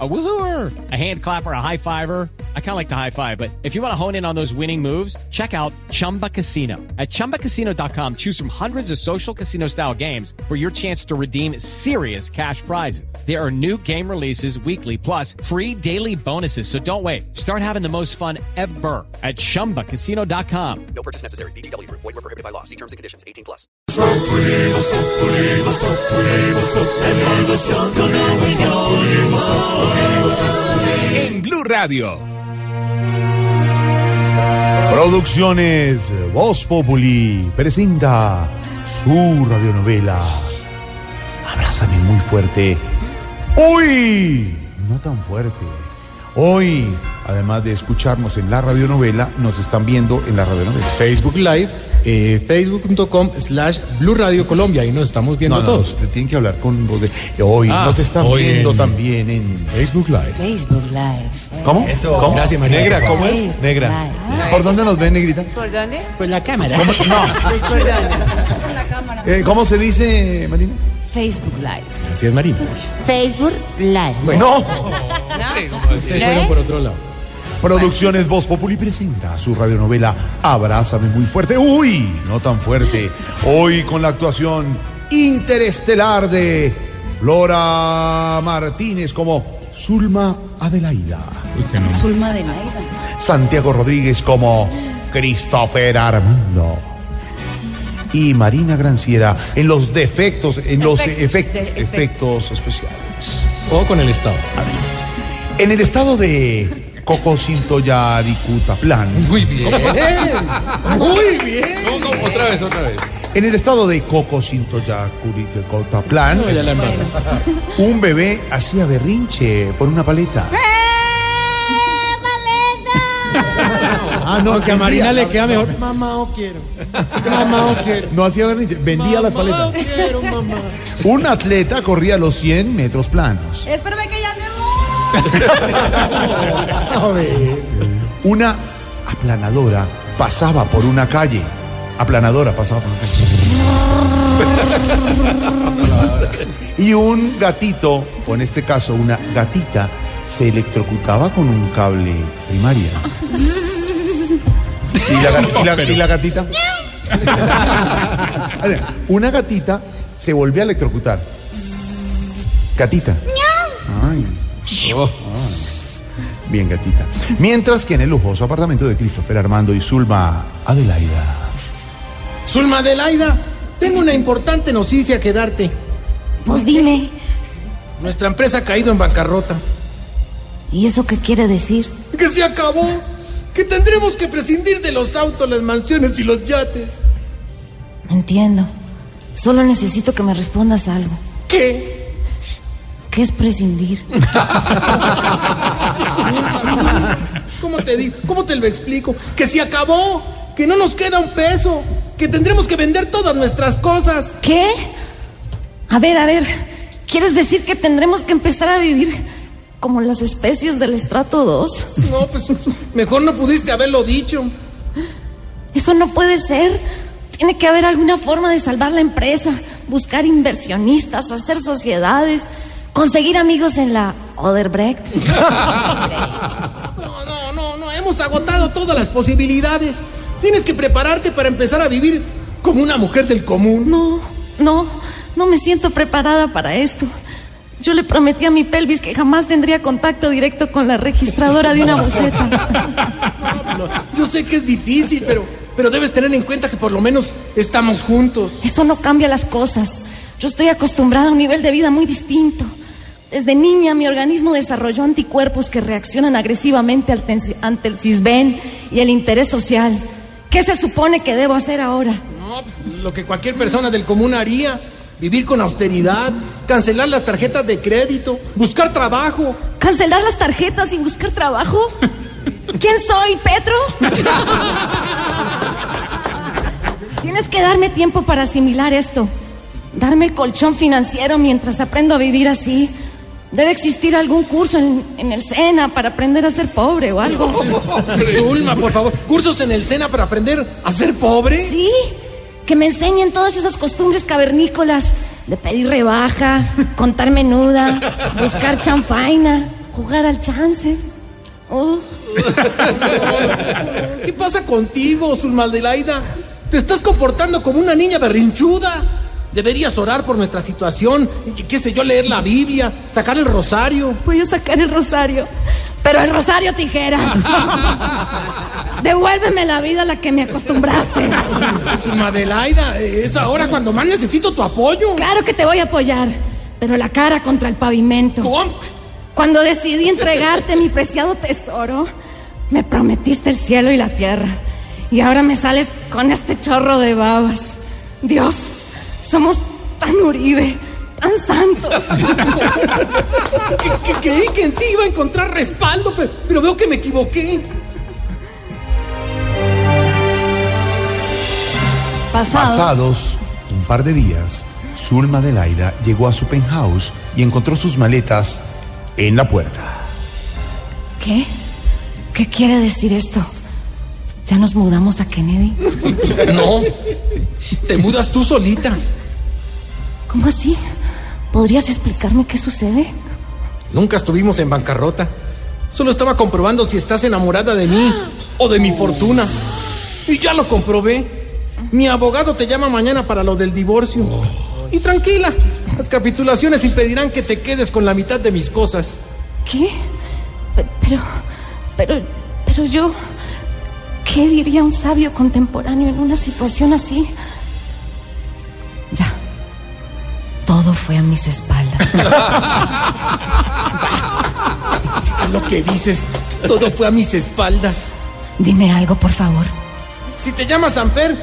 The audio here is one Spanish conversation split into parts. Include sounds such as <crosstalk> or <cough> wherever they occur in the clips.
A woohooer, a hand clapper, a high fiver. I kind of like the high five, but if you want to hone in on those winning moves, check out Chumba Casino. At chumbacasino.com, choose from hundreds of social casino style games for your chance to redeem serious cash prizes. There are new game releases weekly, plus free daily bonuses. So don't wait. Start having the most fun ever at chumbacasino.com. No purchase necessary. BGW. Void were prohibited by law. See terms and conditions. 18 plus. En Blue Radio. Producciones Voz Populi presenta su radionovela. Abrázame muy fuerte. Hoy, no tan fuerte. Hoy, además de escucharnos en la radionovela, nos están viendo en la radionovela. Facebook Live, eh, facebook.com slash Blue Radio Colombia. Ahí nos estamos viendo No, no, todos. Usted tiene que hablar con voz de. Hoy Ah, nos están hoy viendo en- también en. Facebook Live. Facebook Live. ¿Cómo? ¿Cómo? Gracias, María. Negra, ¿cómo es? Facebook Negra. Live. ¿Por dónde nos ven, Negrita? ¿Por dónde? Pues la cámara. Pues por dónde. Eh, ¿Cómo se dice, Marina? Facebook Live. Así es, Marina. Facebook Live. No. Ustedes fueron por otro lado. Producciones Voz Populi presenta su radionovela Abrázame muy fuerte. Uy, no tan fuerte. Hoy con la actuación interestelar de Flora Martínez como Zulma Adelaida. Zulma de Naida. Santiago Rodríguez como Christopher Armando. Y Marina Granciera en los defectos, en los Efectos, efectos. efectos especiales. O con el Estado. En el estado de Cocosintoyaricutaplan. Muy bien. Muy bien. Otra vez, otra vez. En el estado de Cocosintoyaricutaplan, No, ya la embarré. un bebé hacía berrinche por una paleta. <laughs> Ah, no, Aunque a Marina le queda mejor. Mamá, o quiero. Mamá, o quiero. No hacía berrinche, vendía las Mamá, o paletas. quiero, mamá. Un atleta corría los 100 metros planos. Espérame que ya me ver. <laughs> Una aplanadora pasaba por una calle. Aplanadora pasaba por una calle. <laughs> y un gatito, o en este caso una gatita, se electrocutaba con un cable primaria. <laughs> ¿Y la, gat- y la- y la gatita? una gatita se volvió a electrocutar. Gatita. Ay. Ay. Bien, gatita. Mientras que en el lujoso apartamento de Christopher Armando y Zulma Adelaida. Zulma Adelaida, tengo una importante noticia que darte. Pues dime. Nuestra empresa ha caído en bancarrota. ¿Y eso qué quiere decir? Que se acabó. Que tendremos que prescindir de los autos, las mansiones y los yates. Entiendo. Solo necesito que me respondas algo. ¿Qué? ¿Qué es prescindir? <laughs> ¿Cómo te digo? ¿Cómo te lo explico? Que se acabó. Que no nos queda un peso. Que tendremos que vender todas nuestras cosas. ¿Qué? A ver, a ver. ¿Quieres decir que tendremos que empezar a vivir como las especies del estrato 2? No, pues mejor no pudiste haberlo dicho. Eso no puede ser. Tiene que haber alguna forma de salvar la empresa, buscar inversionistas, hacer sociedades, conseguir amigos en la Oderbrecht. <laughs> No, no, no, no. Hemos agotado todas las posibilidades. Tienes que prepararte para empezar a vivir como una mujer del común. No, no, no me siento preparada para esto. Yo le prometí a mi pelvis que jamás tendría contacto directo con la registradora de una buceta. <laughs> No, yo sé que es difícil, pero, pero debes tener en cuenta que por lo menos estamos juntos. Eso no cambia las cosas. Yo estoy acostumbrada a un nivel de vida muy distinto. Desde niña mi organismo desarrolló anticuerpos que reaccionan agresivamente ante el cisben y el interés social. ¿Qué se supone que debo hacer ahora? No, pues, lo que cualquier persona del común haría. Vivir con austeridad, cancelar las tarjetas de crédito, buscar trabajo. ¿Cancelar las tarjetas y buscar trabajo? ¿Quién soy, Petro? Tienes que darme tiempo para asimilar esto. Darme el colchón financiero mientras aprendo a vivir así. Debe existir algún curso en, en el SENA para aprender a ser pobre o algo. <laughs> Zulma, por favor, cursos en el SENA para aprender a ser pobre. Sí, que me enseñen todas esas costumbres cavernícolas de pedir rebaja, <laughs> contar menuda, buscar chanfaina, jugar al chance. Oh, <laughs> ¿Qué pasa contigo, Zulmadelaida? Te estás comportando como una niña berrinchuda. Deberías orar por nuestra situación, qué sé yo, leer la Biblia, sacar el rosario. voy a sacar el rosario, pero el rosario tijeras. <laughs> Devuélveme la vida a la que me acostumbraste. Zulmadelaida, es ahora cuando más necesito tu apoyo. Claro que te voy a apoyar, pero la cara contra el pavimento. ¿Cómo? Cuando decidí entregarte mi preciado tesoro, me prometiste el cielo y la tierra. Y ahora me sales con este chorro de babas. Dios, somos tan Uribe, tan santos. <laughs> Que, que creí que en ti iba a encontrar respaldo, pero, pero veo que me equivoqué. Pasados. Pasados un par de días, Zulma Adelaida llegó a su penthouse y encontró sus maletas en la puerta. ¿Qué? ¿Qué quiere decir esto? ¿Ya nos mudamos a Kennedy? <laughs> No, te mudas tú solita. ¿Cómo así? ¿Podrías explicarme qué sucede? Nunca estuvimos en bancarrota. Solo estaba comprobando si estás enamorada de mí o de mi fortuna. Y ya lo comprobé. Mi abogado te llama mañana para lo del divorcio. Y tranquila, las capitulaciones impedirán que te quedes con la mitad de mis cosas. ¿Qué? Pe- Pero, pero, pero yo, ¿qué diría un sabio contemporáneo en una situación así? Ya, todo fue a mis espaldas. <laughs> Es lo que dices. Todo fue a mis espaldas. Dime algo, por favor. Si te llamas Amper,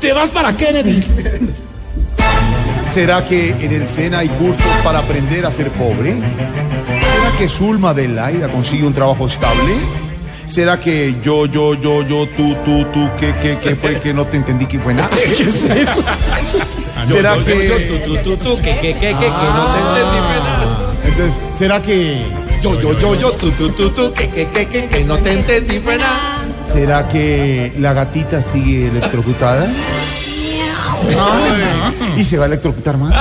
te vas para Kennedy. ¿Será que en el SENA hay cursos para aprender a ser pobre? ¿Será que Zulma Adelaida consigue un trabajo estable? ¿Será que yo, yo, yo, yo, tú, tú, tú, que, que, que fue que no te entendí que fue nada? ¿Qué es eso? ¿Será que... Entonces, ¿será que... Yo, yo, yo, yo, tú, tú, tú, tú, que, que, que, que, que no te entendí, nada. ¿Será que la gatita sigue electrocutada? ¿Y se va a electrocutar más?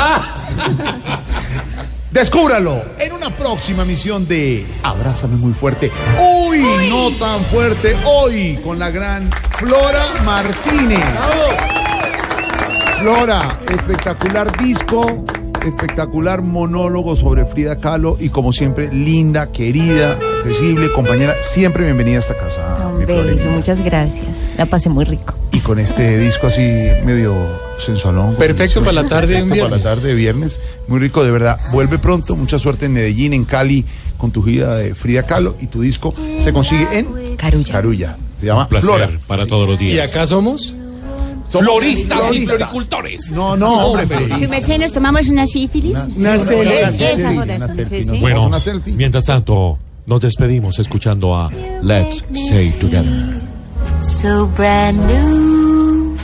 Descúbralo en una próxima misión de Abrázame muy fuerte. Hoy, no tan fuerte, hoy con la gran Flora Martínez. Flora, espectacular disco, espectacular monólogo sobre Frida Kahlo y como siempre, linda, querida, accesible, compañera, siempre bienvenida a esta casa. Tan bello, muchas gracias. La pasé muy rico. Y con este disco así medio sensualón. Perfecto para la tarde de para la tarde de viernes. Muy rico, de verdad. Vuelve pronto. Mucha suerte en Medellín, en Cali, con tu gira de Frida Kahlo. Y tu disco se consigue en Carulla. Carulla. Se llama Placer Flora. para todos los días. ¿Y acá somos? Somos Floristas y floricultores. No, no, hombre. Floristas. merced, nos tomamos una sífilis. Una selfie. Bueno, mientras tanto, nos despedimos escuchando a Let's Stay Together. so brand new.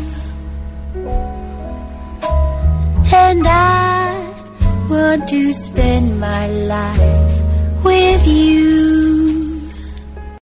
And I want to spend my life with you.